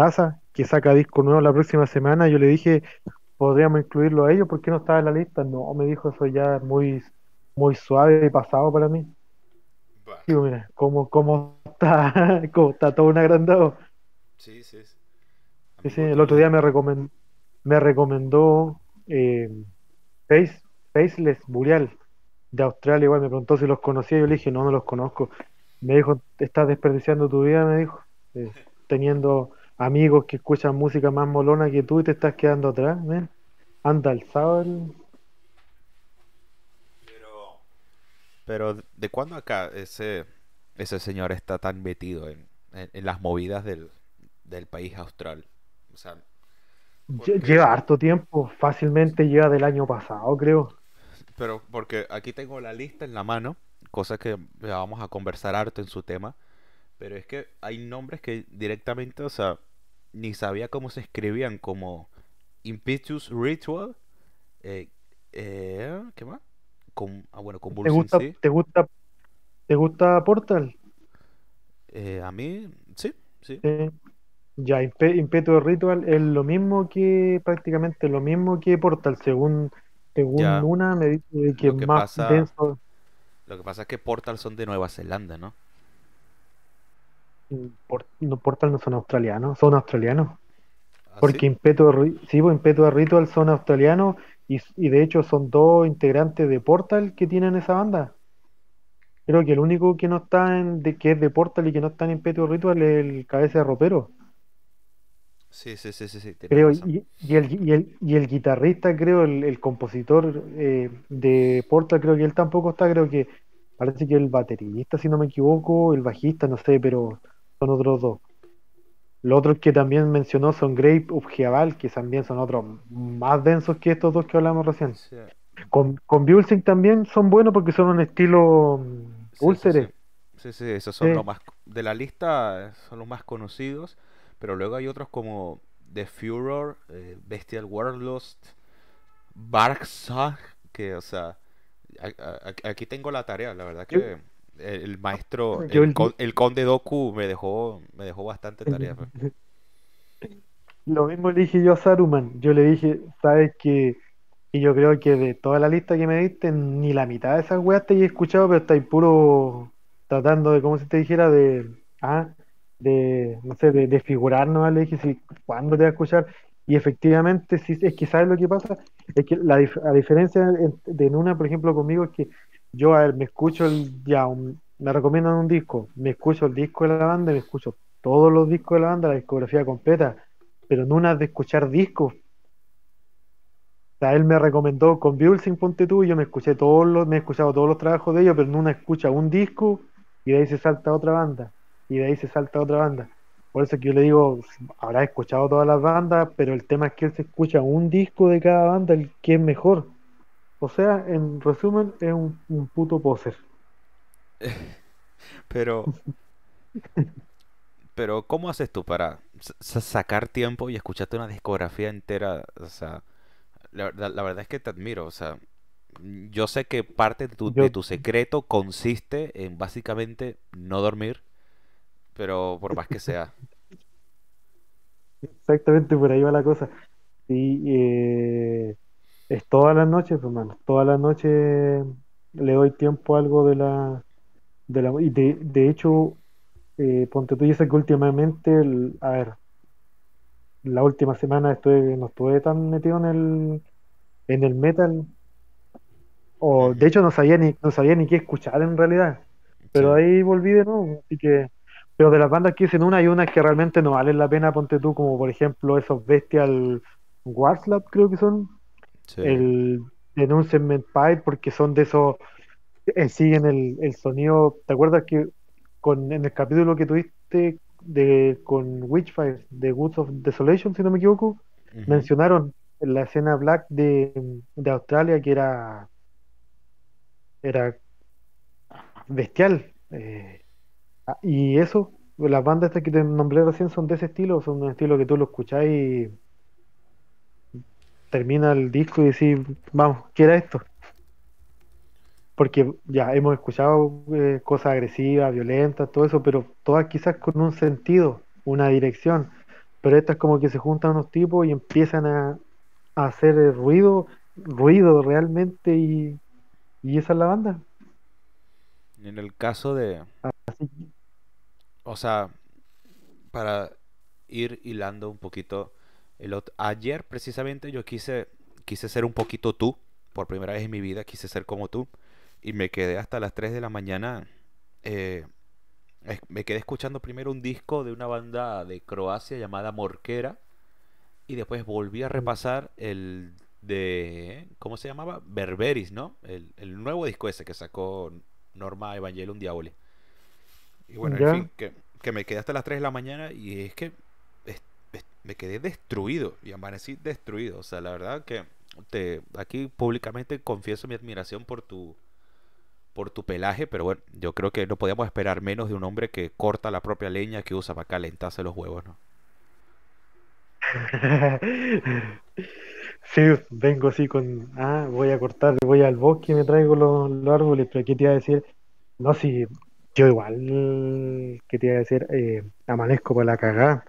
Daza, que saca disco nuevo la próxima semana. Yo le dije, podríamos incluirlo a ellos, ¿por qué no estaba en la lista? No, me dijo, eso ya es muy, muy suave y pasado para mí. Digo, mira, ¿cómo, cómo está, cómo está todo un agrandado. Sí, sí. Sí, sí, el otro día me, recomendó, me recomendó eh, Face, Faceless Burial de Australia, igual me preguntó si los conocía, yo le dije, no, no los conozco. Me dijo, estás desperdiciando tu vida, me dijo, eh, teniendo amigos que escuchan música más molona que tú y te estás quedando atrás, Anda alzado el... Pero, pero ¿de cuándo acá ese, ese señor está tan metido en, en, las movidas del, del, país austral? O sea, Lleva harto tiempo, fácilmente lleva del año pasado, creo. Pero porque aquí tengo la lista en la mano, cosa que vamos a conversar harto en su tema. Pero es que hay nombres que directamente, o sea, ni sabía cómo se escribían, como Impetus Ritual. Eh, eh, ¿Qué más? Con, ah, bueno, con ¿Te gusta, ¿te gusta, ¿Te gusta Portal? Eh, a mí, sí, sí. Ya, Impetus Ritual es lo mismo que, prácticamente lo mismo que Portal, según, según una me dice que, es más denso. Lo que pasa es que Portal son de Nueva Zelanda, ¿no? No, Portal no son australianos, son australianos. ¿Ah, Porque sí, pues, Ritual son australianos y, y, de hecho son dos integrantes de Portal que tienen esa banda. Creo que el único que no está en, de, que es de Portal y que no está en Impeto Ritual es el cabeza de ropero. Sí, sí, sí, sí. creo, y, y, el, y, el, y el guitarrista, creo, el, el compositor eh, de Portal, creo que él tampoco está, creo que parece que el baterista, si no me equivoco, el bajista, no sé, pero son otros dos. Los otros que también mencionó son Grape Ubjeabal, que también son otros más densos que estos dos que hablamos recién. Con, con también son buenos porque son un estilo úlceres. Sí, sí, esos son los más. De la lista son los más conocidos, pero luego hay otros como The Furor, eh, Bestial Warlost, Barksag, que, o sea, aquí tengo la tarea, la verdad que el maestro, el, conde Doku me dejó, me dejó bastante tarea. Lo mismo le dije yo a Saruman. Yo le dije, sabes que, y yo creo que de toda la lista que me diste, ni la mitad de esas weas te he escuchado, pero estáis puro tratando de, como si te dijera, de, ah, de, no sé, de, de figurarnos. Le dije, si, ¿cuándo te voy a escuchar? Y efectivamente, si, es que sabes lo que pasa, es que la, diferencia de en una, por ejemplo, conmigo es que yo a ver, me escucho el, ya, me recomiendan un disco, me escucho el disco de la banda, me escucho todos los discos de la banda, la discografía completa, pero no una de escuchar discos. O sea, él me recomendó con Bulsing Ponte tú, y yo me escuché todos los, me he escuchado todos los trabajos de ellos, pero no una escucha un disco y de ahí se salta otra banda, y de ahí se salta otra banda. Por eso que yo le digo, habrá escuchado todas las bandas, pero el tema es que él se escucha un disco de cada banda, el que es mejor. O sea, en resumen, es un, puto poser. pero. Pero, ¿cómo haces tú para sacar tiempo y escucharte una discografía entera? O sea, la, verdad es que te admiro. O sea, yo sé que parte de tu, de tu secreto consiste en básicamente no dormir, pero por más que sea. Exactamente, por ahí va la cosa. Sí, eh, es todas las noches, hermano. Todas las noches le doy tiempo a algo de la. De la y de, de hecho, eh, ponte tú, y sé que últimamente, a ver, la última semana estuve, no estuve tan metido en el, en el metal. O de hecho no sabía ni, no sabía ni qué escuchar en realidad. Pero ahí volví de nuevo. Así que. Pero de las bandas que dicen una hay unas que realmente no valen la pena, ponte tú, como por ejemplo esos Bestial Warslap, creo que son el Denunciament Pipe, porque son de esos, eh, siguen el, el, sonido. ¿Te acuerdas que con, en el capítulo que tuviste de, con Witchfire, de Woods of Desolation, si no me equivoco, mencionaron la escena black de, de Australia que era era bestial. Eh, ah, y eso, las bandas estas que te nombré recién son de ese estilo, son un estilo que tú lo escuchás y termina el disco y decir, vamos, ¿qué era esto? Porque ya hemos escuchado eh, cosas agresivas, violentas, todo eso, pero todas quizás con un sentido, una dirección. pero esta es como que se juntan unos tipos y empiezan a, a hacer ruido, ruido realmente y, y esa es la banda. En el caso de... O sea, para ir hilando un poquito, el ayer precisamente yo quise, quise ser un poquito tú, por primera vez en mi vida quise ser como tú, y me quedé hasta las 3 de la mañana, eh, me quedé escuchando primero un disco de una banda de Croacia llamada Morquera, y después volví a repasar el de, ¿cómo se llamaba? Berberis, ¿no? El, el nuevo disco ese que sacó Norma Evangelium Diaboli. Y bueno, en fin, que, que, me quedé hasta las 3 de la mañana y es que me quedé destruido y amanecí destruido. O sea, la verdad que te, aquí públicamente confieso mi admiración por tu, por tu pelaje, pero bueno, yo creo que no podíamos esperar menos de un hombre que corta la propia leña que usa para calentarse los huevos, ¿no? Sí, vengo así con, ah, voy a cortar, voy al bosque y me traigo los, árboles, pero ¿qué te iba a decir? No, si yo igual, ¿qué te iba a decir? Eh, amanezco para la cagada.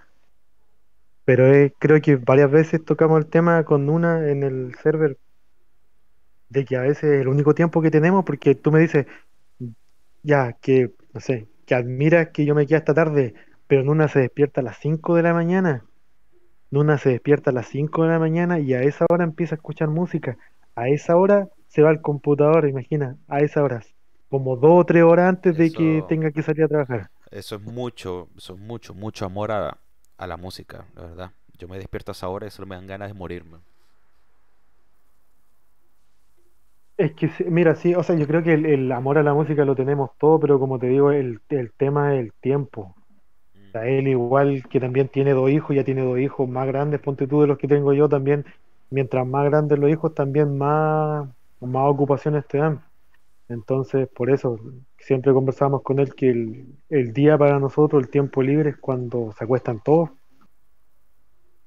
Pero creo que varias veces tocamos el tema con una en el server de que a veces es el único tiempo que tenemos porque tú me dices, ya, que, no sé, que admiras que yo me quede hasta tarde, pero Nuna se despierta a las 5 de la mañana. Nuna se despierta a las 5 de la mañana y a esa hora empieza a escuchar música. A esa hora se va al computador, imagina, a esa hora, como dos o tres horas antes de que tenga que salir a trabajar. Eso es mucho, eso es mucho, mucho amor a, a la música, la verdad. Yo me despierto a esa hora y solo me dan ganas de morirme. Es que, mira, sí, o sea, yo creo que el, amor a la música lo tenemos todo, pero como te digo, el, el tema es el tiempo. O sea, él igual que también tiene dos hijos, ya tiene dos hijos más grandes, ponte tú de los que tengo yo también, mientras más grandes los hijos, también más, más ocupaciones te dan. Entonces, por eso, siempre conversamos con él que el, día para nosotros, el tiempo libre, es cuando se acuestan todos.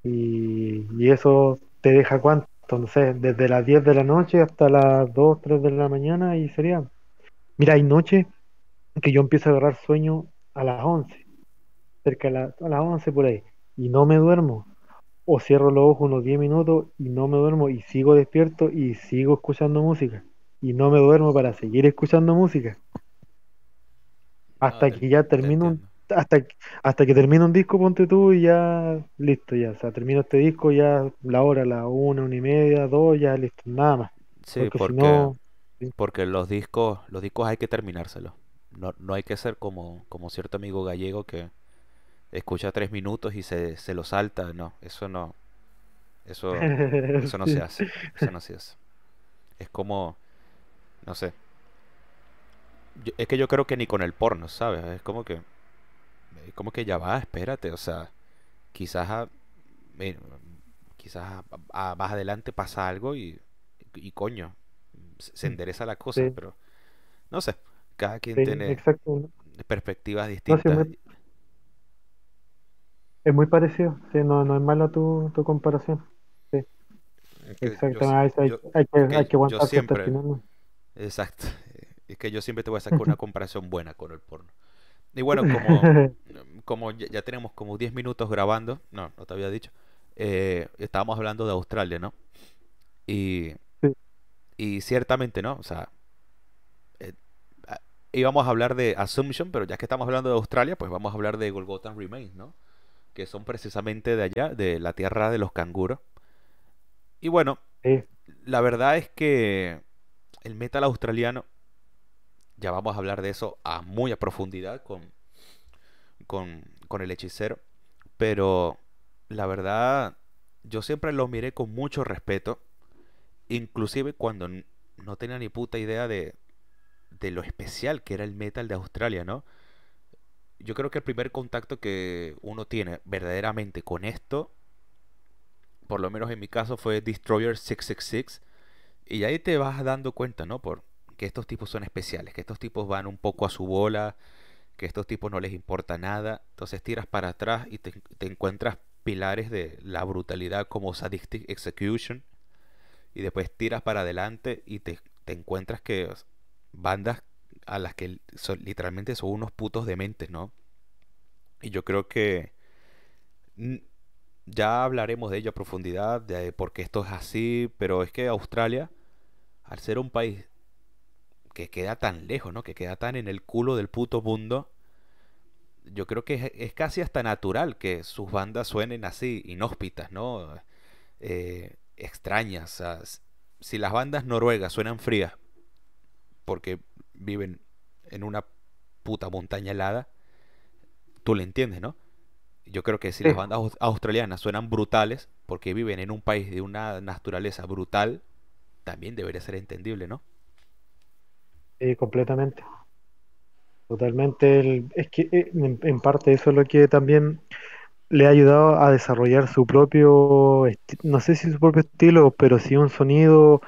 Y, y eso te deja cuánto, no sé, desde las 10 de la noche hasta las 2, 3 de la mañana y sería... Mira, hay noches que yo empiezo a agarrar sueño a las 11, cerca de a las 11 por ahí, y no me duermo. O cierro los ojos unos 10 minutos y no me duermo y sigo despierto y sigo escuchando música y no me duermo para seguir escuchando música. Hasta que ya termino un, hasta, hasta que termino un disco, ponte tú y ya listo, ya. O sea, termino este disco ya la hora, la una, una y media, dos, ya listo, nada más. Sí, porque, porque, los discos, los discos hay que terminárselos. No, no hay que ser como, como cierto amigo gallego que escucha tres minutos y se, se lo salta. No, eso no. Eso, eso no se hace. Eso no se hace. Es como no sé. Es que yo creo que ni con el porno, ¿sabes? Es como que. Es como que ya va, espérate. O sea, quizás. quizás más adelante pasa algo y, y coño. Se mm. endereza la cosa, pero. No sé. Cada quien tiene perspectivas distintas. es, muy, parecido. Sí, no, no es malo tu, tu comparación. Hay, hay, que, hay que aguantar siempre, Exacto. Es que yo siempre te voy a sacar una comparación buena con el porno. Y bueno, como, como ya, tenemos como 10 minutos grabando, no, no te había dicho, eh, estábamos hablando de Australia, ¿no? Y, y ciertamente, ¿no? O sea, eh, íbamos a hablar de Assumption, pero ya que estamos hablando de Australia, pues vamos a hablar de Golgotha Remains, ¿no? Que son precisamente de allá, de la tierra de los canguros. Y bueno, la verdad es que el metal australiano, ya vamos a hablar de eso a muy a profundidad con, con, el hechicero, pero la verdad yo siempre lo miré con mucho respeto, inclusive cuando no tenía ni puta idea de, de lo especial que era el metal de Australia, ¿no? Yo creo que el primer contacto que uno tiene verdaderamente con esto, por lo menos en mi caso, fue Destroyer 666 y ahí te vas dando cuenta, ¿no? Por que estos tipos son especiales, que estos tipos van un poco a su bola, que estos tipos no les importa nada. Entonces tiras para atrás y te, encuentras pilares de la brutalidad como Sadistic Execution. Y después tiras para adelante y te, encuentras que bandas a las que son, literalmente son unos putos dementes, ¿no? Y yo creo que ya hablaremos de ello a profundidad, de por qué esto es así, pero es que Australia, al ser un país que queda tan lejos, ¿no? Que queda tan en el culo del puto mundo, yo creo que es, casi hasta natural que sus bandas suenen así, inhóspitas, ¿no? Eh, extrañas. si las bandas noruegas suenan frías porque viven en una puta montaña helada, tú le entiendes, ¿no? Yo creo que si las bandas australianas suenan brutales porque viven en un país de una naturaleza brutal, también debería ser entendible, ¿no? Sí, completamente. Totalmente. es que eh, en, parte eso es lo que también le ha ayudado a desarrollar su propio, no sé si su propio estilo, pero sí un sonido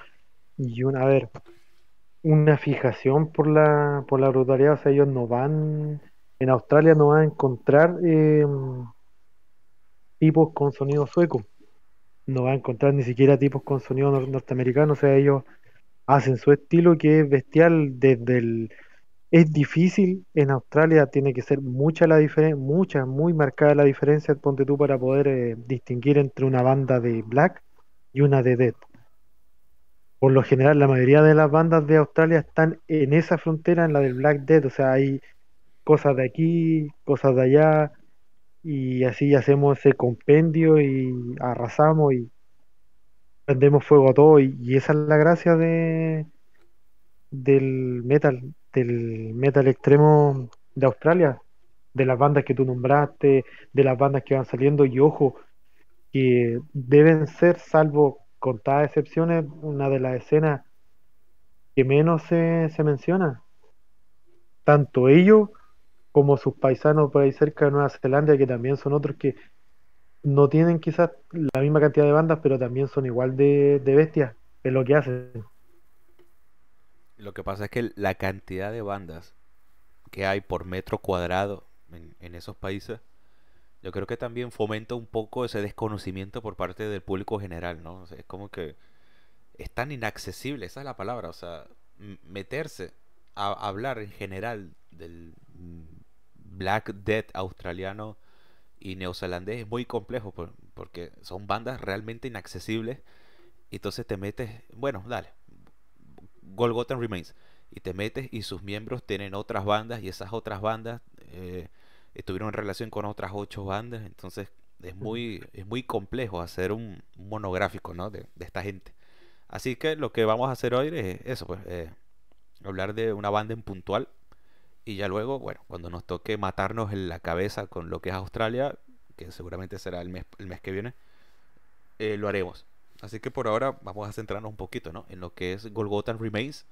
y una, a ver, una fijación por la, por la brutalidad. O sea, ellos no van, en Australia no van a encontrar em, tipos con sonido sueco. No va a encontrar ni siquiera tipos con sonido norteamericano. O sea, ellos hacen su estilo que es bestial desde el... Es difícil en Australia, tiene que ser mucha la diferencia, mucha, muy marcada la diferencia, ponte tú, para poder eh, distinguir entre una banda de black y una de death. Por lo general, la mayoría de las bandas de Australia están en esa frontera, en la del black death, o sea, hay cosas de aquí, cosas de allá, y así hacemos ese compendio y arrasamos y prendemos fuego a todo y, esa es la gracia de del metal, del metal extremo de Australia, de las bandas que tú nombraste, de las bandas que van saliendo y ojo, que deben ser, salvo contadas excepciones, una de las escenas que menos se, se menciona. Tanto ellos como sus paisanos por ahí cerca de Nueva Zelanda, que también son otros que no tienen quizás la misma cantidad de bandas, pero también son igual de, bestias en lo que hacen. Lo que pasa es que la cantidad de bandas que hay por metro cuadrado en, esos países, yo creo que también fomenta un poco ese desconocimiento por parte del público general, ¿no? es como que es tan inaccesible, esa es la palabra, o sea, meterse a hablar en general del Black Death australiano y neozelandés es muy complejo porque son bandas realmente inaccesibles. Y entonces te metes, bueno, dale, Golgotha Remains. Y te metes y sus miembros tienen otras bandas y esas otras bandas eh, estuvieron en relación con otras ocho bandas. Entonces es muy, es muy complejo hacer un, monográfico ¿no? de, esta gente. Así que lo que vamos a hacer hoy es eso, pues, eh, hablar de una banda en puntual y ya luego, bueno, cuando nos toque matarnos en la cabeza con lo que es Australia, que seguramente será el mes, el mes que viene, eh, lo haremos. Así que por ahora vamos a centrarnos un poquito ¿no? en lo que es Golgotha Remains.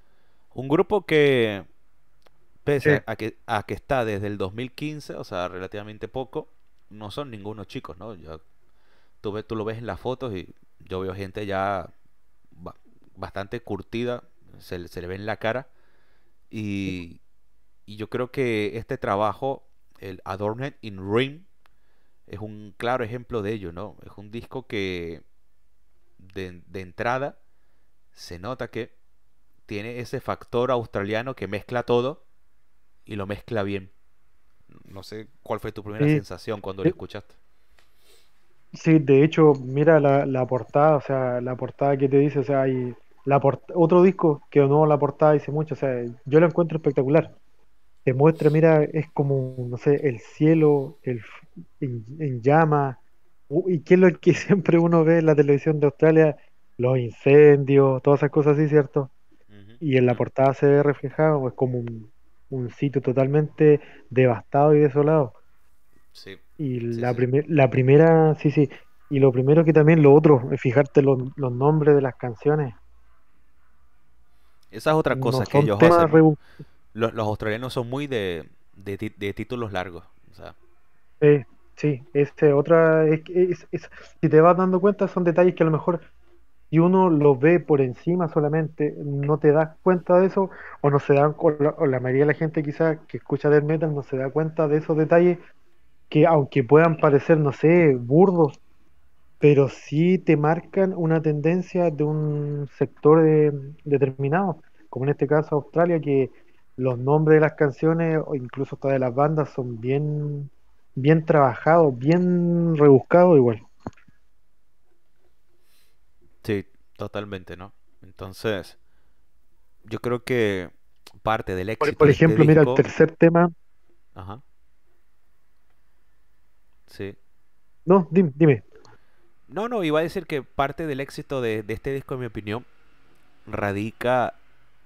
Un grupo que, pese a, que, a que está desde el 2015, o sea, relativamente poco, no son ningunos chicos, ¿no? Yo, tú, tú lo ves en las fotos y yo veo gente ya bastante curtida, se, se le ve en la cara. Y, y yo creo que este trabajo, el Adorned in Ring, es un claro ejemplo de ello, ¿no? Es un disco que de, entrada se nota que tiene ese factor australiano que mezcla todo y lo mezcla bien. No sé cuál fue tu primera sensación cuando lo escuchaste. Sí, de hecho, mira la, la, portada, o sea, la portada que te dice, o sea, hay la otro disco que no la portada dice mucho, o sea, yo lo encuentro espectacular te muestra, mira, es como, no sé, el cielo el, en, llama. ¿Y qué es lo que siempre uno ve en la televisión de Australia? Los incendios, todas esas cosas así, ¿cierto? Y en la portada se ve reflejado, es como un, sitio totalmente devastado y desolado. Sí. Y la, la primera, sí, sí. Y lo primero que también, lo otro, es fijarte los, nombres de las canciones. Esa es otra cosa que ellos hacen los, australianos son muy de, títulos largos. Sí, sí, este, otra, es, si te vas dando cuenta son detalles que a lo mejor si uno lo ve por encima solamente, no te das cuenta de eso, o no se dan, o la, mayoría de la gente quizás que escucha del metal no se da cuenta de esos detalles que aunque puedan parecer, no sé, burdos, pero sí te marcan una tendencia de un sector determinado, como en este caso Australia, que los nombres de las canciones o incluso hasta de las bandas son bien, bien trabajados, bien rebuscados igual. Sí, totalmente, ¿no? Entonces, yo creo que parte del éxito por este ejemplo, mira, el tercer tema, ajá, sí. no, dime, dime. No, no, iba a decir que parte del éxito de, de este disco, en mi opinión, radica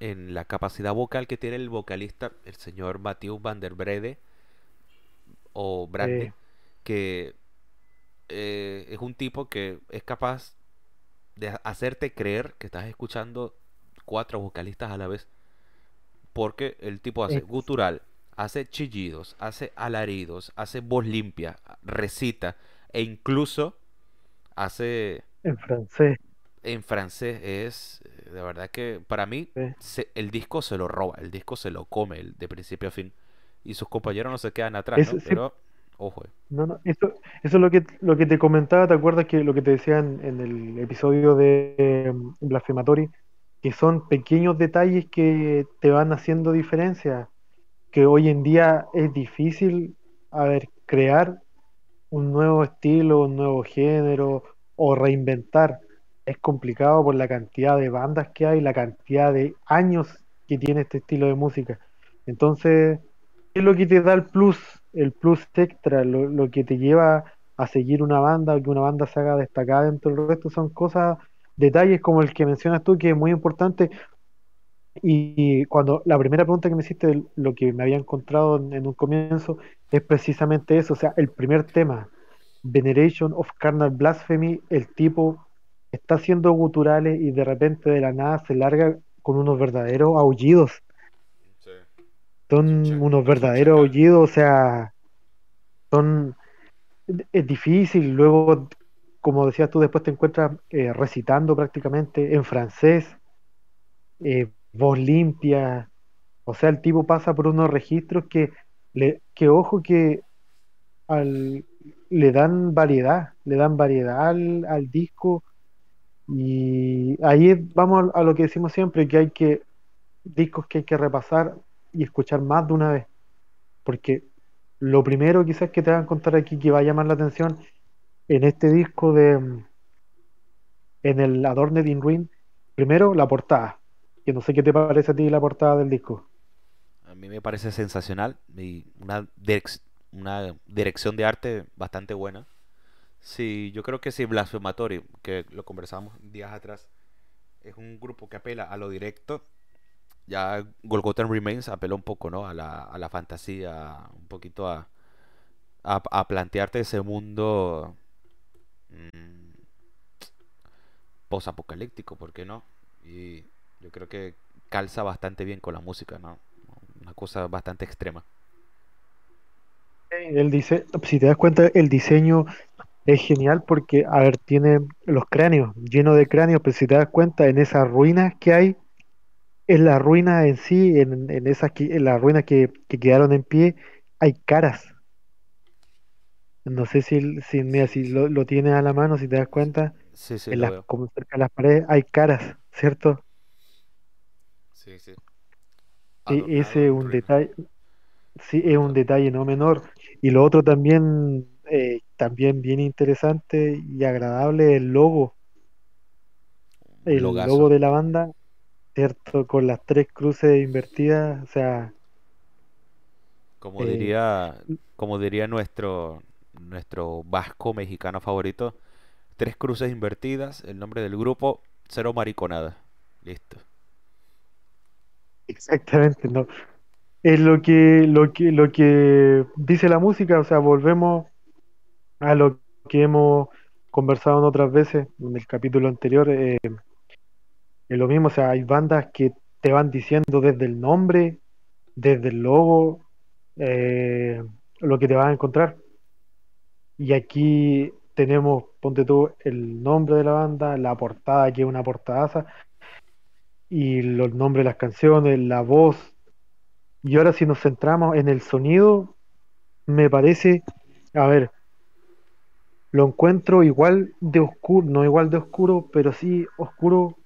en la capacidad vocal que tiene el vocalista, el señor Matthew Van der Brede, o Brande, que eh, es un tipo que es capaz de ha- hacerte creer que estás escuchando cuatro vocalistas a la vez. Porque el tipo hace gutural, hace chillidos, hace alaridos, hace voz limpia, recita e incluso hace en francés. en francés. Es de verdad que para mí se- el disco se lo roba, el disco se lo come el- de principio a fin. Y sus compañeros no se quedan atrás, Es, ¿no? sí, Pero, ojo, eh. no, no, eso, eso es lo que, lo que te comentaba, ¿te acuerdas que lo que te decía en, el episodio de eh, Blasphematory? Que son pequeños detalles que te van haciendo diferencia, que hoy en día es difícil, a ver, crear un nuevo estilo, un nuevo género o reinventar. Es complicado por la cantidad de bandas que hay, la cantidad de años que tiene este estilo de música. Entonces, ¿qué es lo que te da el plus? El plus extra, lo, lo que te lleva a seguir una banda, o que una banda se haga destacada dentro del resto, son cosas, detalles como el que mencionas tú, que es muy importante. Y cuando la primera pregunta que me hiciste, lo que me había encontrado en, en un comienzo, es precisamente eso, o sea, el primer tema, Veneration of Carnal Blasphemy, el tipo está haciendo guturales y de repente de la nada se larga con unos verdaderos aullidos, Sí. Son unos verdaderos aullidos, o sea, son, es difícil, luego, como decías tú, después te encuentras eh, recitando prácticamente en francés, eh, voz limpia, o sea, el tipo pasa por unos registros que, le, que ojo que al, le dan variedad, le dan variedad al, al disco y ahí vamos a, lo que decimos siempre, que hay que, discos que hay que repasar y escuchar más de una vez, porque lo primero quizás que te van a contar aquí que va a llamar la atención en este disco de, en el Adorned in Ruin, primero la portada, que no sé qué te parece a ti la portada del disco. A mí me parece sensacional y una, una dirección de arte bastante buena. Sí, yo creo que sí, Blasphematory, que lo conversamos días atrás, es un grupo que apela a lo directo. Ya Golgotha Remains apela un poco, ¿no? A la, a la fantasía, un poquito a, a, plantearte ese mundo mm, posapocalíptico, ¿por qué no? Y yo creo que calza bastante bien con la música, ¿no? Una cosa bastante extrema. El si te das cuenta, el diseño es genial porque, a ver, tiene los cráneos, llenos de cráneos, pero si te das cuenta, en esas ruinas que hay, en la ruina en sí, en, en esas en las ruinas que, que quedaron en pie, hay caras. No sé si, si, mira, si lo, lo tienes a la mano, si te das cuenta, Sí, sí, en las, como cerca de las paredes hay caras, ¿cierto? Sí, sí. E- ese es un detalle, sí, es un detalle no menor. Y lo otro también, eh, también bien interesante y agradable, el logo. El logo de la banda, ¿cierto? Con las tres cruces invertidas, o sea, Como eh, diría, como diría nuestro, nuestro vasco mexicano favorito, tres cruces invertidas, el nombre del grupo, cero mariconada. Listo. exactamente, ¿no? Es lo que, lo que, lo que dice la música, o sea, volvemos a lo que hemos conversado en otras veces, en el capítulo anterior, eh, es lo mismo, o sea, hay bandas que te van diciendo desde el nombre, desde el logo, eh, lo que te vas a encontrar. Y aquí tenemos, ponte tú, el nombre de la banda, la portada, que es una portadaza, y los nombres de las canciones, la voz. Y ahora si nos centramos en el sonido, me parece, a ver, lo encuentro igual de oscuro, no igual de oscuro, pero sí oscuro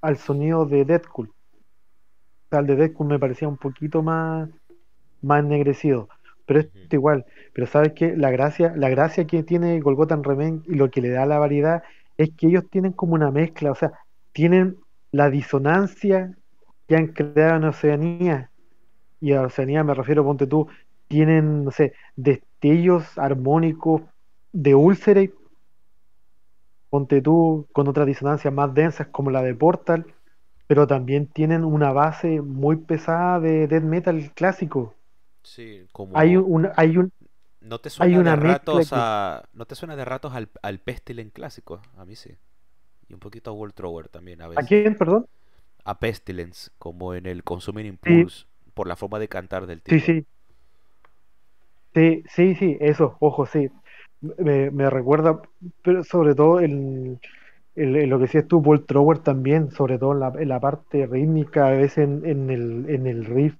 al sonido de Deadpool. O sea, el de Deadpool me parecía un poquito más, más ennegrecido, pero es igual. Pero sabes que la gracia, la gracia que tiene Golgotha Remain y lo que le da la variedad es que ellos tienen como una mezcla, o sea, tienen la disonancia que han creado en Oceanía, y a Oceanía me refiero, ponte tú, tienen, no sé, destellos armónicos de Ulcerate, ponte tú, con otras disonancias más densas como la de Portal, pero también tienen una base muy pesada de death metal clásico. Sí, como... Hay un, hay un, ¿No te hay suena de una mezcla ratos que... a... ¿No te suena de ratos al, al Pestilence clásico? A mí sí. Y un poquito a World Thrower también a ¿A veces. quién, perdón? A Pestilence, como en el Consuming Sí, Impulse, por la forma de cantar del sí, tipo. sí, sí, sí, sí, eso, ojo, sí. Me, me recuerda, pero sobre todo el, lo que decías tú, Paul Trower también, sobre todo en la, en la parte rítmica, a veces en, el, en el riff,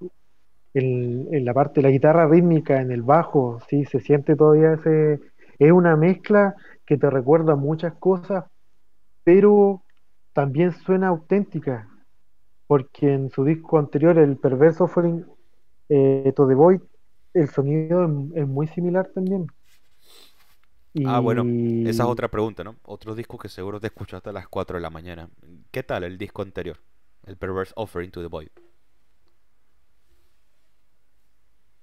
en, en la parte la guitarra rítmica, en el bajo, sí, se siente todavía ese, es una mezcla que te recuerda muchas cosas, pero también suena auténtica, porque en su disco anterior, el Perverse Offering eh, to the Void, el sonido es muy similar también. Ah, bueno, esa es otra pregunta, ¿no? Otro disco que seguro te escuchaste a las 4 de la mañana. ¿Qué tal el disco anterior? El Perverse Offering to the Void.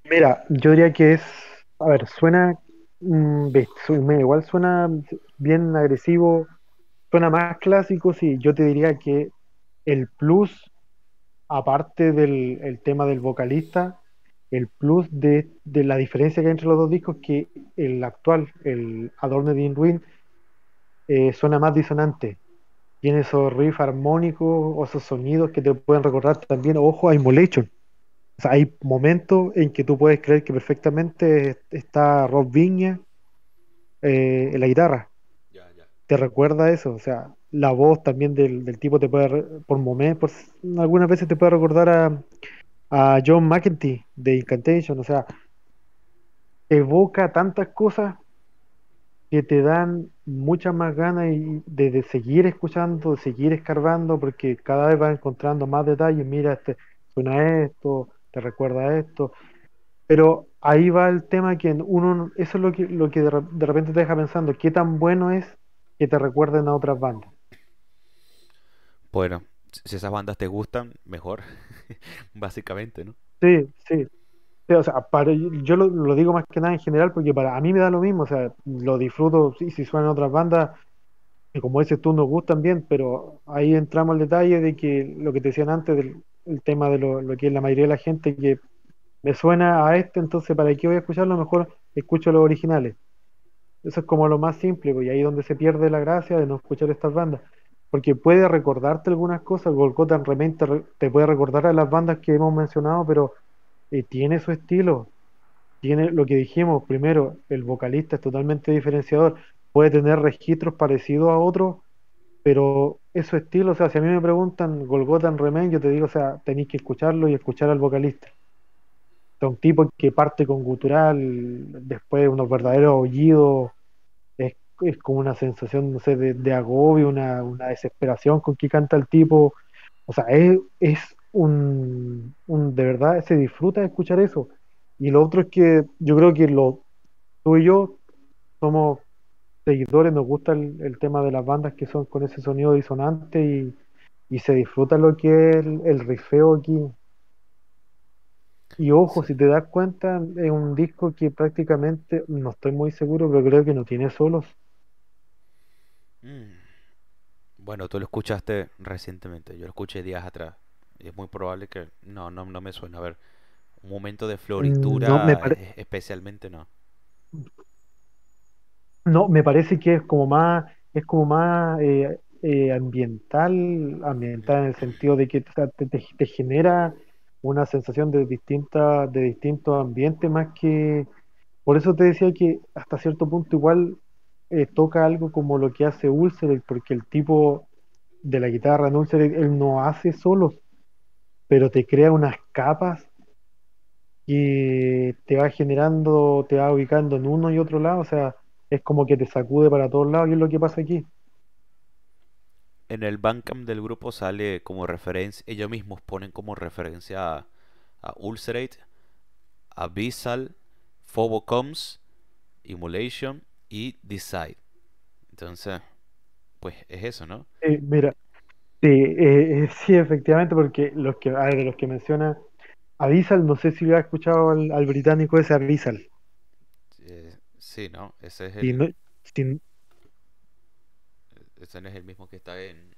mira, yo diría que es, a ver, suena, mm, igual suena bien agresivo, suena más clásico, sí, yo te diría que el plus, aparte del el tema del vocalista, el plus de, de la diferencia que hay entre los dos discos, que el actual, el Adorned in Ruin, eh, suena más disonante. Tiene esos riffs armónicos o esos sonidos que te pueden recordar también, ojo, a Immolation. O sea, hay momentos en que tú puedes creer que perfectamente está Rob Viña eh, en la guitarra. Ya, ya. Te recuerda eso. O sea, la voz también del, del tipo te puede, por momentos, por, algunas veces te puede recordar a, a John McEntee de Incantation. O sea, evoca tantas cosas que te dan muchas más ganas de, de seguir escuchando, de seguir escarbando, porque cada vez vas encontrando más detalles. Mira, este suena esto, te recuerda esto. Pero ahí va el tema que uno, no- eso es lo que, lo que de repente te deja pensando, qué tan bueno es que te recuerden a otras bandas. Bueno, si esas bandas te gustan, mejor. Básicamente, ¿no? Sí, sí. O sea, para, yo lo, lo digo más que nada en general porque para a mí me da lo mismo, o sea, lo disfruto sí, si suenan otras bandas, que como dices tú nos gustan bien, pero ahí entramos al detalle de que lo que te decían antes del el tema de lo, lo que es la mayoría de la gente que me suena a este, entonces ¿para qué voy a escucharlo? Mejor escucho los originales. Eso es como lo más simple, pues, y ahí es donde se pierde la gracia de no escuchar estas bandas. Porque puede recordarte algunas cosas, Golgotha en Remain te, puede recordar a las bandas que hemos mencionado, pero eh, tiene su estilo, tiene lo que dijimos, primero, el vocalista es totalmente diferenciador, puede tener registros parecidos a otros, pero es su estilo, o sea, si a mí me preguntan Golgotha en Remain, yo te digo, o sea, tenéis que escucharlo y escuchar al vocalista. Un tipo que parte con gutural, después unos verdaderos aullidos, es, como una sensación, no sé, de, de agobio, una, una desesperación con que canta el tipo. O sea, es, es un, un, de verdad, se disfruta de escuchar eso. Y lo otro es que yo creo que lo, tú y yo somos seguidores, nos gusta el, el tema de las bandas que son con ese sonido disonante y, y se disfruta lo que es el, el rifeo aquí. Y ojo, si te das cuenta, es un disco que prácticamente, no estoy muy seguro, pero creo que no tiene solos. Mm. Bueno, tú lo escuchaste recientemente, yo lo escuché días atrás. Y es muy probable que... No, no, no me suena. A ver, un momento de Mm, No, me floritura, pare- e- especialmente no. no, me parece que es como más, es como más eh, eh, ambiental, ambiental en el sentido de que o sea, te, te- te genera una sensación de distinta, de distintos ambientes más que, por eso te decía que hasta cierto punto igual eh, toca algo como lo que hace Ulcer, porque el tipo de la guitarra en Ulcer, él no hace solos, pero te crea unas capas que te va generando, te va ubicando en uno y otro lado, o sea, es como que te sacude para todos lados, y es lo que pasa aquí. En el Bandcamp del grupo sale como referencia, ellos mismos ponen como referencia a, a Ulcerate, Abyssal, Phobocoms, Immolation y Decide. Entonces, pues es eso, ¿no? mira, sí, eh, sí, efectivamente, porque los que, a ver, los que menciona Avisal, no sé si lo ha escuchado al, británico ese Avisal. sí, ¿no? Ese es el... Ese no es el mismo que está en...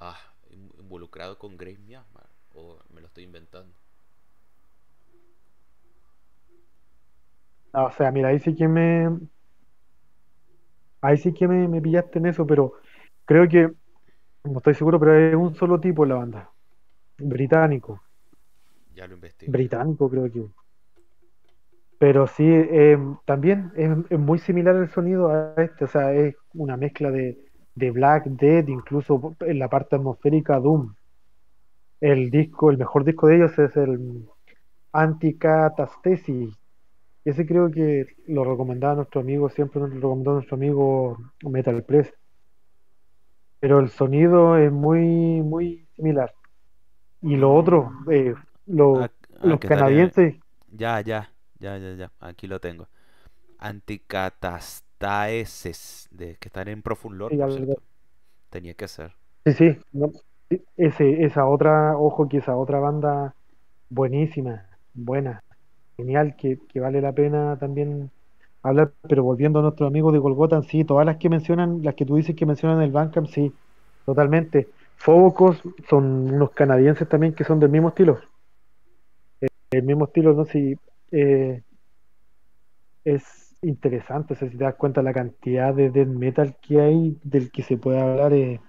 Ah, involucrado con Grace Myanmar, o me lo estoy inventando. O sea, mira, ahí sí que me. Ahí sí que me, pillaste en eso, pero creo que. No estoy seguro, pero es un solo tipo en la banda. Británico. Ya lo investigo. Británico, creo que. Pero sí, eh, también es, muy similar el sonido a este. O sea, es una mezcla de, de Black Dead, incluso en la parte atmosférica Doom. El disco, el mejor disco de ellos es el Anticatastesis ese creo que lo recomendaba nuestro amigo, siempre nos lo recomendó nuestro amigo Metal Press. Pero el sonido es muy, muy similar. Y lo otro, eh, los canadienses. Ya, ya, ya, ya, ya. Aquí lo tengo. Anticatastaeses, de que están en Profund Lord, Tenía que ser. Sí, sí. ese, esa otra, ojo que esa otra banda buenísima, buena genial, que, vale la pena también hablar, pero volviendo a nuestros amigos de Golgotan, sí, todas las que mencionan, las que tú dices que mencionan el Bandcamp, sí, totalmente. Fobocos son unos canadienses también que son del mismo estilo. Eh, el mismo estilo, no sé eh, es interesante, o sea, si te das cuenta la cantidad de metal que hay, del que se puede hablar, eh,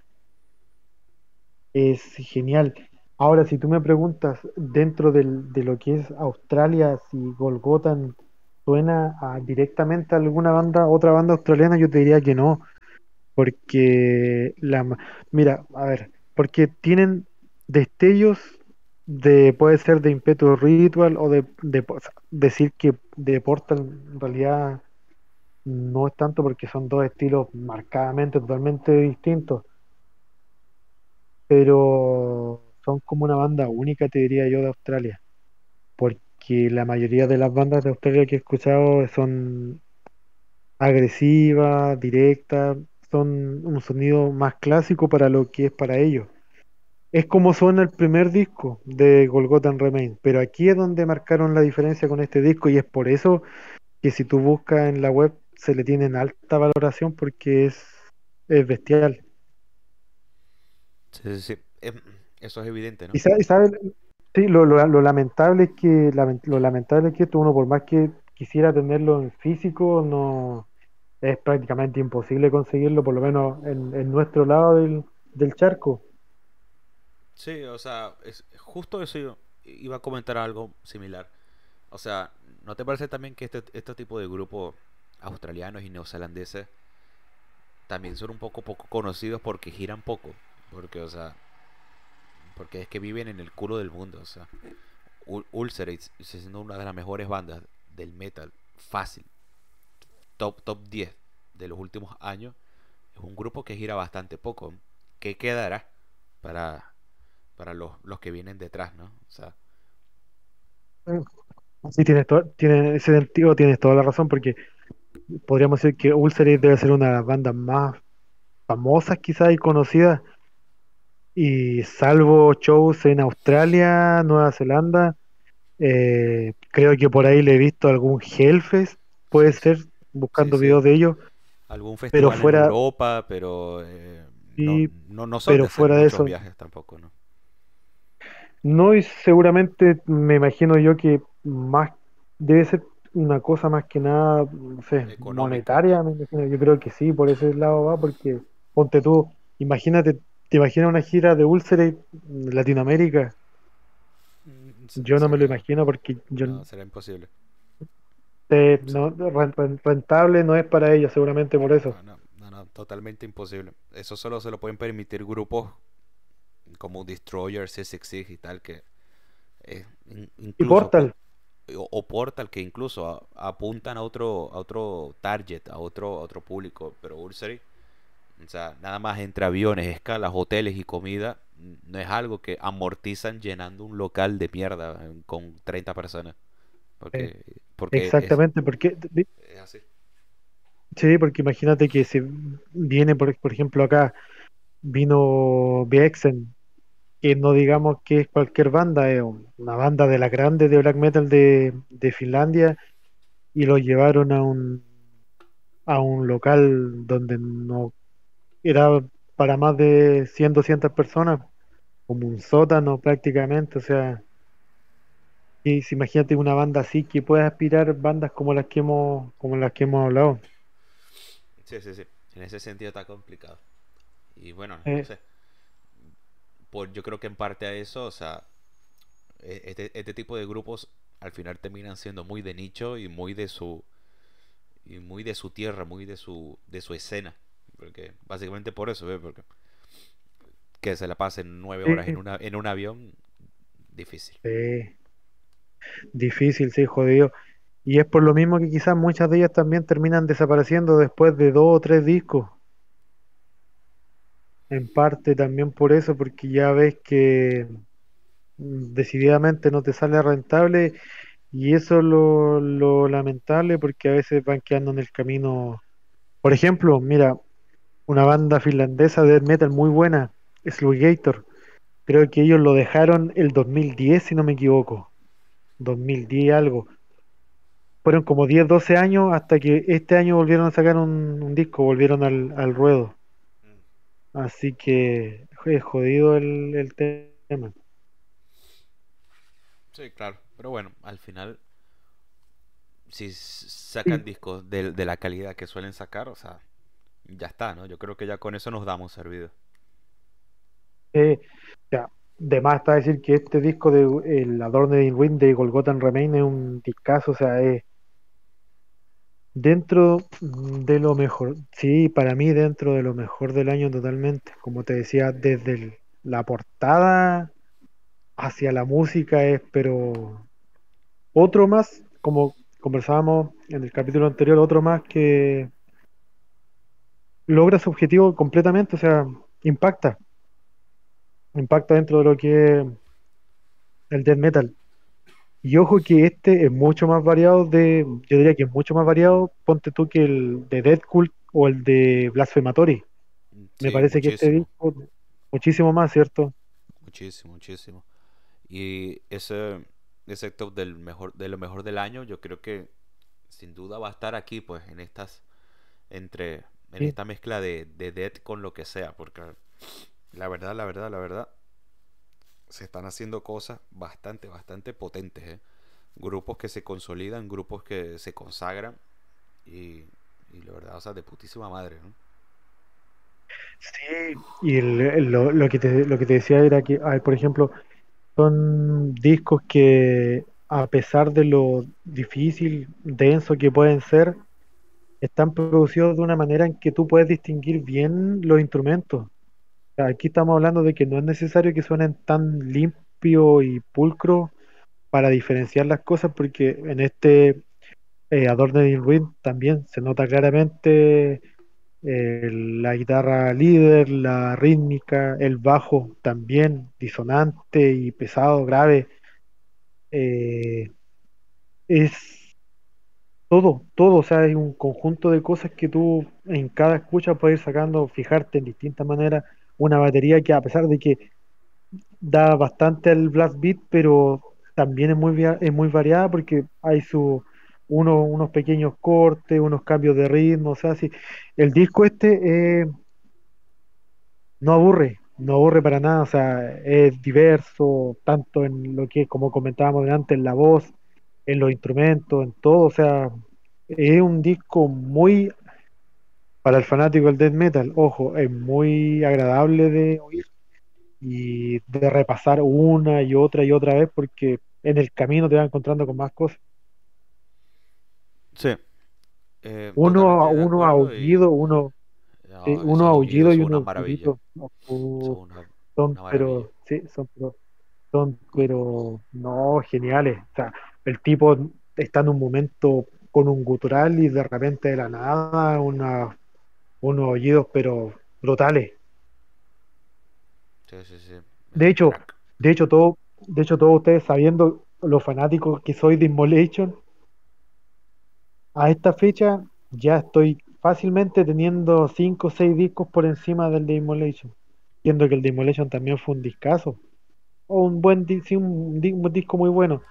es genial. Ahora, si tú me preguntas dentro de lo que es Australia, si Golgotan suena directamente a alguna banda, otra banda australiana, yo te diría que no, porque la, mira, a ver, porque tienen destellos de, puede ser de Impetu Ritual o de, de decir que de Portal en realidad no es tanto porque son dos estilos marcadamente totalmente distintos, pero son como una banda única, te diría yo, de Australia. Porque la mayoría de las bandas de Australia que he escuchado son agresivas, directas, son un sonido más clásico para lo que es para ellos. Es como suena el primer disco de Golgotha Remain, pero aquí es donde marcaron la diferencia con este disco y es por eso que si tú buscas en la web se le tiene en alta valoración porque es, es bestial. Sí, sí, sí. Em, eso es evidente, ¿no? Y sabes, sí, lo, lamentable es que lo lamentable es que esto uno por más que quisiera tenerlo en físico, no es prácticamente imposible conseguirlo, por lo menos en, nuestro lado del, charco. Sí, o sea, es justo eso iba a comentar algo similar. O sea, ¿no te parece también que este, este tipo de grupos australianos y neozelandeses también son un poco poco conocidos porque giran poco? Porque, o sea, porque es que viven en el culo del mundo. O sea, Ulcerates siendo una de las mejores bandas del metal, fácil, top, top 10 de los últimos años. Es un grupo que gira bastante poco. ¿Qué quedará para, para los, los que vienen detrás, no? O sea. Sí, tienes, tienes ese sentido, tienes toda la razón, porque podríamos decir que Ulcerates debe ser una de las bandas más famosas quizás y conocidas y salvo shows en Australia, Nueva Zelanda, eh, creo que por ahí le he visto algún Hellfest, puede ser, buscando videos de ellos. Algún festival pero fuera, en Europa, pero eh, no, no, pero fuera de eso, viajes tampoco, ¿no? No, y seguramente me imagino yo que más debe ser una cosa más que nada, no sé, monetaria, Yo creo que sí, por ese lado va, porque ponte tú, imagínate ¿Te imaginas una gira de Ulcerate en Latinoamérica? Mm, yo no me lo imagino porque yo no, será imposible. rentable no es para ellos, seguramente por eso. No, no, no, totalmente imposible. Eso solo se lo pueden permitir grupos como Destroyer, C6 y tal, que y Portal. O, Portal, que incluso apuntan a otro, a otro target, a otro, a otro público, pero Ulcerate o sea, nada más entre aviones, escalas, hoteles y comida, no es algo que amortizan llenando un local de mierda eh, con 30 personas. Porque, Exactamente, porque Sí, porque imagínate que se viene, por, por ejemplo, acá vino Bexen, que no digamos que es cualquier banda, es un- una banda de la grande de black metal de, de Finlandia, y lo llevaron a un, a un local donde no era para más de 100 200 personas, como un sótano prácticamente, o sea, y si imagínate una banda así que puede aspirar bandas como las que hemos, como las que hemos hablado. Sí, sí, sí. En ese sentido está complicado. Y bueno, no Eh, sé. Pues yo creo que en parte a eso, o sea, e- este, este tipo de grupos al final terminan siendo muy de nicho y muy de su y muy de su tierra, muy de su de su escena, porque básicamente por eso, ¿ves? Porque que se la pasen nueve horas en eh, una en un avión, difícil. eh, difícil, sí, jodido. Y es por lo mismo que quizás muchas de ellas también terminan desapareciendo después de dos o tres discos. En parte también por eso, porque ya ves que decididamente no te sale rentable y eso es lo, lo lamentable porque a veces van quedando en el camino. Por ejemplo, mira, una banda finlandesa de metal muy buena, Slugator. Creo que ellos lo dejaron el 2010, si no me equivoco. 2010 algo. Fueron como 10 12 años hasta que este año volvieron a sacar un, un disco, volvieron al, al ruedo. Así que es jodido el, el tema. Sí, claro. Pero bueno, al final, si sacan discos de, de la calidad que suelen sacar, o sea, ya está, ¿no? Yo creo que ya con eso nos damos servido. eh, ya, de más está decir que este disco de el Adorned in Wind de Golgotha Remain es un discazo, o sea, es dentro de lo mejor, sí, para mí dentro de lo mejor del año totalmente. Como te decía, desde la portada hacia la música es, pero otro más, como conversábamos en el capítulo anterior, otro más que logra su objetivo completamente, o sea, impacta, impacta dentro de lo que es el death metal. Y ojo que este es mucho más variado de, yo diría que es mucho más variado, ponte tú que el de Death Cult o el de Blasphematory. Me parece que este disco, muchísimo más, ¿cierto? muchísimo, muchísimo. Y ese, ese top del mejor, de lo mejor del año, yo creo que sin duda va a estar aquí, pues, en estas, entre, en Sí, esta mezcla de, de Death con lo que sea, porque la verdad, la verdad, la verdad, se están haciendo cosas bastante, bastante potentes, ¿eh? Grupos que se consolidan, grupos que se consagran y, y la verdad, o sea, de putísima madre, ¿no? sí. Y el- el- lo, lo que te, lo que te decía era que, ver, por ejemplo, son discos que, a pesar de lo difícil, denso que pueden ser, están producidos de una manera en que tú puedes distinguir bien los instrumentos. Aquí estamos hablando de que no es necesario que suenen tan limpio y pulcro para diferenciar las cosas, porque en este eh, Adorned in Ruin también se nota claramente eh, la guitarra líder, la rítmica, el bajo también disonante y pesado, grave. eh, es todo, todo, o sea, hay un conjunto de cosas que tú en cada escucha puedes ir sacando, fijarte en distintas maneras. Una batería que a pesar de que da bastante al blast beat, pero también es muy, es muy variada porque hay su, uno- unos pequeños cortes, unos cambios de ritmo, o sea, sí, el disco este eh, no aburre, no aburre para nada, o sea, es diverso, tanto en lo que, como comentábamos antes, en la voz, en los instrumentos, en todo, o sea, es un disco muy, para el fanático del death metal, ojo, es muy agradable de oír y de repasar una y otra y otra vez porque en el camino te vas encontrando con más cosas. Sí, eh, Uno, uno y aullido, uno, sí, no, uno aullido y unos maravilla, son una, son una maravilla. pero, sí, son pero, son pero, no, geniales. O sea, el tipo está en un momento con un gutural y de repente de la nada una, unos aullidos pero brutales. Sí, sí, sí, De hecho, de hecho todo, de hecho todos ustedes sabiendo los fanáticos que soy de Immolation, A esta fecha ya estoy fácilmente teniendo 5 o 6 discos por encima del Demolition. Siendo que el Demolition también fue un discazo. O un buen sí, un, un, disco muy bueno.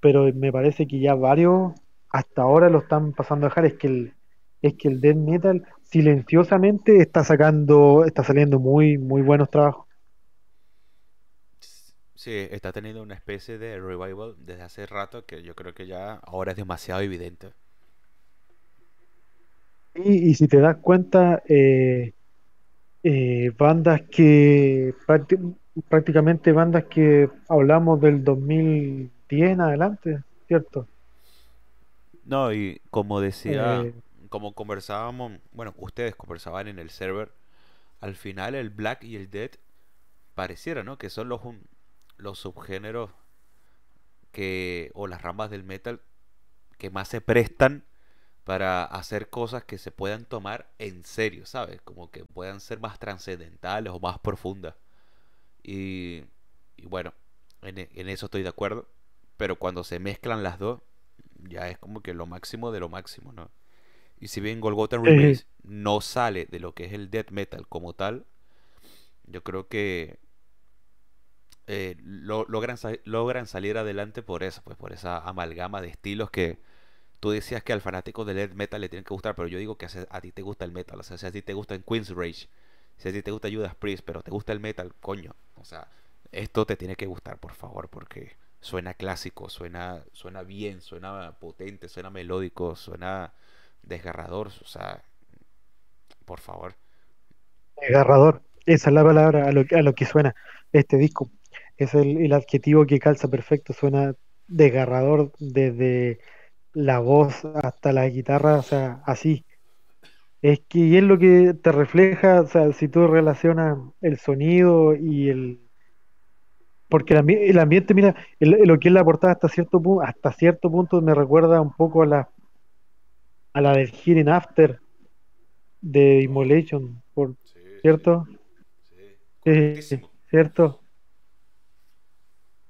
Pero me parece que ya varios hasta ahora lo están pasando a dejar. Es que el, es que el death metal silenciosamente está sacando, está saliendo muy, muy buenos trabajos. Sí, está teniendo una especie de revival desde hace rato que yo creo que ya ahora es demasiado evidente. Y, y si te das cuenta, eh, eh, bandas que prácticamente bandas que hablamos del 2010 en adelante, ¿cierto? No, y como decía, eh, como conversábamos, bueno, ustedes conversaban en el server, al final el black y el dead pareciera, ¿no? Que son los, los subgéneros que, o las ramas del metal que más se prestan para hacer cosas que se puedan tomar en serio, ¿sabes? Como que puedan ser más trascendentales o más profundas. Y, bueno, en, en, eso estoy de acuerdo. Pero cuando se mezclan las dos, ya es como que lo máximo de lo máximo, ¿no? Y si bien Golgotha Remains no sale de lo que es el death metal como tal, yo creo que eh, logran, logran salir adelante por eso, pues por esa amalgama de estilos que tú decías que al fanático del death metal le tiene que gustar, pero yo digo que a, ti te gusta el metal, o sea, si a ti te gusta en Queen's Rage, si a ti te gusta Judas Priest, pero te gusta el metal, coño, o sea, esto te tiene que gustar, por favor, porque suena clásico, suena, suena bien, suena potente, suena melódico, suena desgarrador, o sea, por favor. Desgarrador, esa es la palabra a lo, a lo que suena este disco. Es el, el adjetivo que calza perfecto, suena desgarrador desde la voz hasta la guitarra, o sea, así. Es que es lo que te refleja, o sea, si tú relacionas el sonido y el... Porque el, ambiente, mira, lo que es la portada hasta cierto punto, hasta cierto punto me recuerda un poco a la a la del Hearing After de Immolation, por, ¿cierto? Sí, ¿cierto?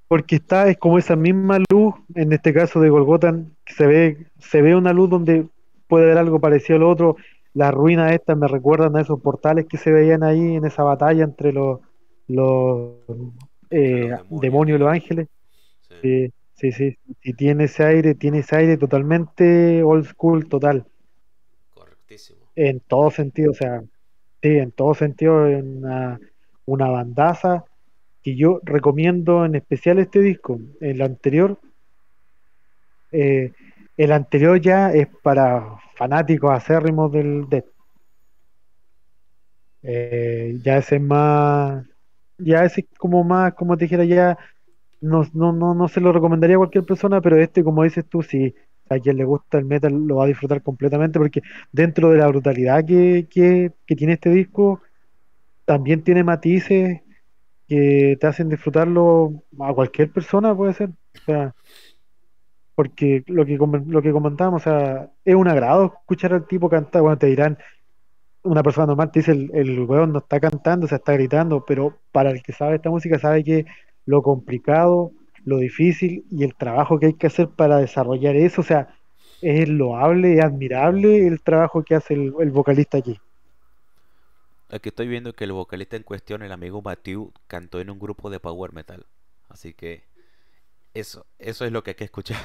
Porque está, es como esa misma luz, en este caso de Golgotan, que se ve, se ve una luz donde puede haber algo parecido al otro. Las ruinas estas me recuerdan a esos portales que se veían ahí en esa batalla entre los, los, eh, demonios. y los ángeles. Sí. Sí, sí, sí, tiene ese aire, tiene ese aire totalmente old school, total. Correctísimo. En todo sentido, o sea, sí, en todo sentido, una, una bandaza que yo recomiendo en especial este disco. El anterior, eh, el anterior ya es para fanáticos acérrimos del Death. Eh, ya ese es más, ya ese como más, como te dijera, ya no, no, no, no se lo recomendaría a cualquier persona, pero este, como dices tú, si a quien le gusta el metal lo va a disfrutar completamente, porque dentro de la brutalidad que, que, tiene este disco, también tiene matices que te hacen disfrutarlo a cualquier persona, puede ser. O sea, porque lo que, lo que comentábamos, o sea, es un agrado escuchar al tipo cantar, bueno, te dirán, una persona normal te dice, el, el weón no está cantando, se está gritando, pero para el que sabe esta música sabe que lo complicado, lo difícil y el trabajo que hay que hacer para desarrollar eso. O sea, es loable, es admirable el trabajo que hace el, vocalista aquí. Aquí estoy viendo que el vocalista en cuestión, el amigo Matthew, cantó en un grupo de power metal. Así que eso, eso es lo que hay que escuchar.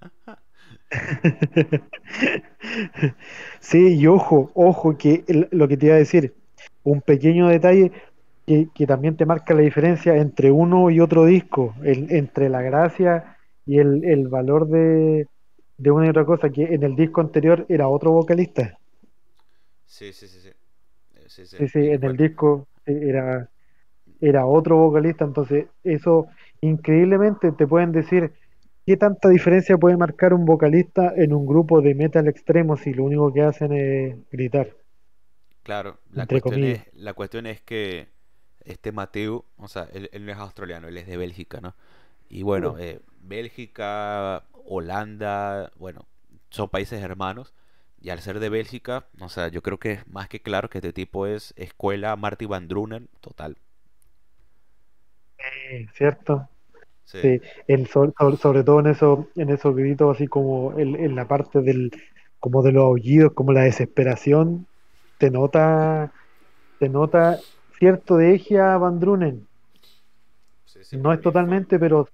sí, y ojo, ojo, que lo que te iba a decir, un pequeño detalle, que, también te marca la diferencia entre uno y otro disco, entre la gracia y el, valor de, una y otra cosa, que en el disco anterior era otro vocalista. Sí, sí, sí. Sí, sí, sí, en el disco era, era otro vocalista, entonces eso increíblemente te pueden decir qué tanta diferencia puede marcar un vocalista en un grupo de metal extremo si lo único que hacen es gritar. Claro, la, cuestión es, la cuestión es que este Mateo, o sea, él, no es australiano, él es de Bélgica, ¿no? Y bueno, eh, Bélgica, Holanda, bueno, son países hermanos. Y al ser de Bélgica, o sea, yo creo que es más que claro que este tipo es escuela Marty Van Drunen total. Sí, cierto. Sí, sobre, todo en eso, en esos gritos así como en, la parte del como de los aullidos, como la desesperación, te nota, te nota cierto de eje a Van Drunen. no es totalmente, pero...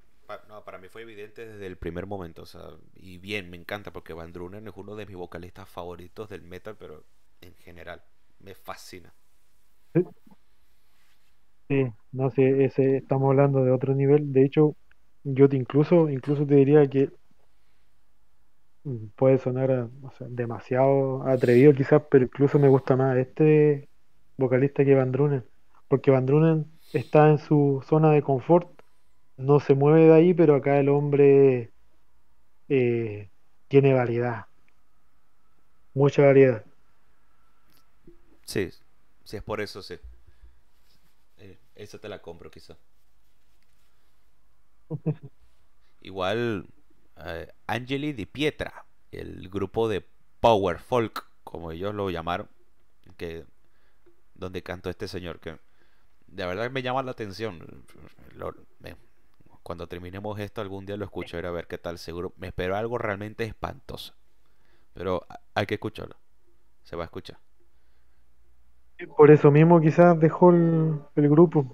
no, para mí fue evidente desde el primer momento, o sea, y bien, me encanta porque Van Drunen es uno de mis vocalistas favoritos del metal, pero en general, me fascina. Sí, no sé, ese, estamos hablando de otro nivel. De hecho, yo te incluso, incluso te diría que mm, puede sonar demasiado atrevido quizás, pero incluso me gusta más este vocalista que Van Drunen, porque Van Drunen está en su zona de confort, no se mueve de ahí, pero acá el hombre eh, tiene variedad, mucha variedad. Sí, sí es por eso, sí. Esa te la compro quizá. Igual eh, Angeli Di Pietra, el grupo de Power Folk, como ellos lo llamaron, que donde cantó este señor, que de verdad me llama la atención. cuando terminemos esto algún día lo escucharé a ver qué tal. Seguro me espero algo realmente espantoso. Pero hay que escucharlo. Se va a escuchar. Por eso mismo quizás dejó el, grupo.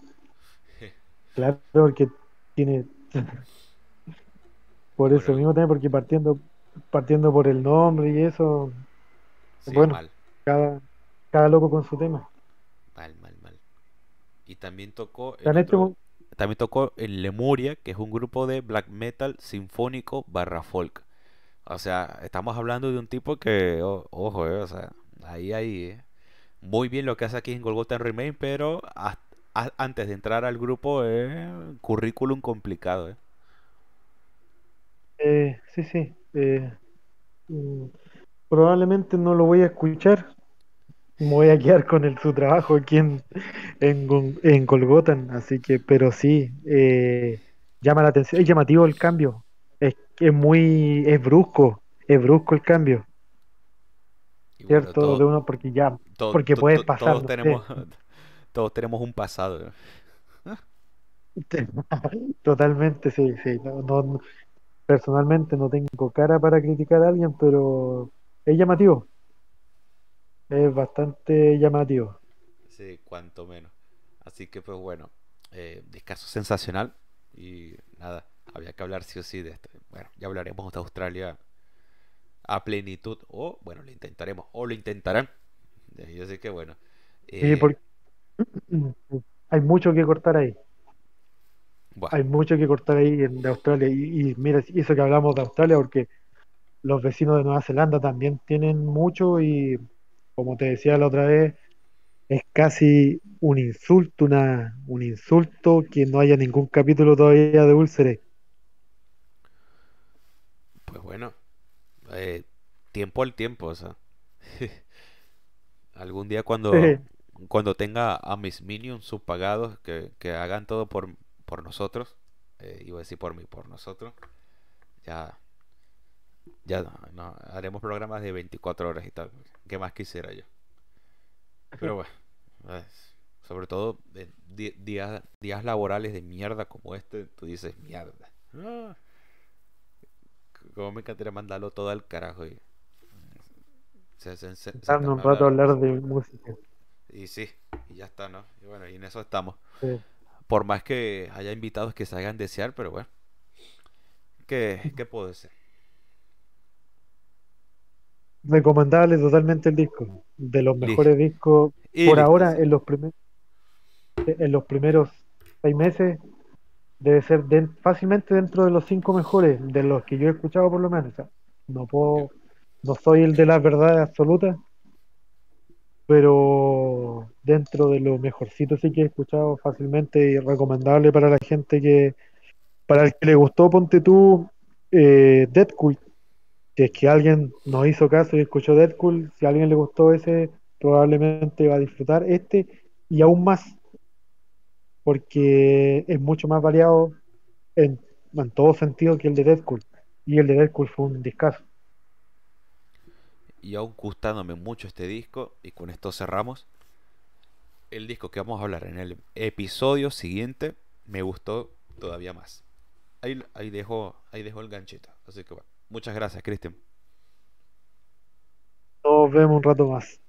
claro, porque tiene... por eso mismo también, porque partiendo partiendo por el nombre y eso... bueno, Cada, cada loco con su tema. Mal, mal, mal. Y también tocó... también tocó en Lemuria, que es un grupo de black metal sinfónico barra folk. O sea, estamos hablando de un tipo que, ojo, eh, o sea, ahí, ahí, eh, muy bien lo que hace aquí en Golgotha Remain, pero antes de entrar al grupo es currículum complicado. ¿eh? Eh, sí, sí. Eh, mm, probablemente no lo voy a escuchar. Me voy a quedar con el, su trabajo aquí en, en, en así que, pero sí, llama la atención, es llamativo el cambio, es, es muy, es brusco, es brusco el cambio. ¿Cierto? de uno porque ya, porque puede pasar. Todos tenemos, todos tenemos un pasado. Totalmente, sí, sí. No, personalmente no tengo cara para criticar a alguien, pero es llamativo. Es bastante llamativo. Sí, cuanto menos. Así que pues bueno, eh, descaso sensacional y nada, había que hablar sí o sí de esto. Bueno, ya hablaremos de Australia a plenitud. O, bueno, lo intentaremos. O lo intentarán. Yo sé que, bueno. Eh, porque hay mucho que cortar ahí. Hay mucho que cortar ahí en Australia. Y, mira, eso que hablamos de Australia, porque los vecinos de Nueva Zelanda también tienen mucho y, como te decía la otra vez, es casi un insulto, una, un insulto que no haya ningún capítulo todavía de Ulcere. Pues bueno, eh, tiempo al tiempo, o sea. Algún día cuando, cuando tenga a mis minions subpagados que, que hagan todo por, por nosotros, eh, iba a decir por mí, por nosotros, ya, ya no, haremos programas de 24 horas y tal. ¿Qué más quisiera yo? Pero bueno, sobre todo días, días laborales de mierda como este, tú dices mierda. Ah, como me encantaría mandarlo todo al carajo y. Se, se, un rato a hablar de música. Y sí, y ya está, ¿no? Y bueno, y en eso estamos. Por más que haya invitados que se hagan desear, pero bueno. ¿Qué, qué puedo decir? Recomendable totalmente el disco. De los mejores discos por ahora en los primeros en los primeros seis meses debe ser fácilmente dentro de los cinco mejores, de los que yo he escuchado por lo menos. no puedo, no soy el de las verdades absolutas, pero dentro de los mejorcitos sí que he escuchado fácilmente y recomendable para la gente que, para el que le gustó, ponte tú, eh, Deadpool, que es que alguien nos hizo caso y escuchó Deadpool, si a alguien le gustó ese, probablemente va a disfrutar este y aún más porque es mucho más variado en, en todo sentido que el de Deadpool. Y el de Deadpool fue un discazo. Y aún gustándome mucho este disco, y con esto cerramos, el disco que vamos a hablar en el episodio siguiente me gustó todavía más. Ahí, ahí, dejo, ahí dejo el ganchito. Así que bueno, muchas gracias, Cristian. nos vemos un rato más.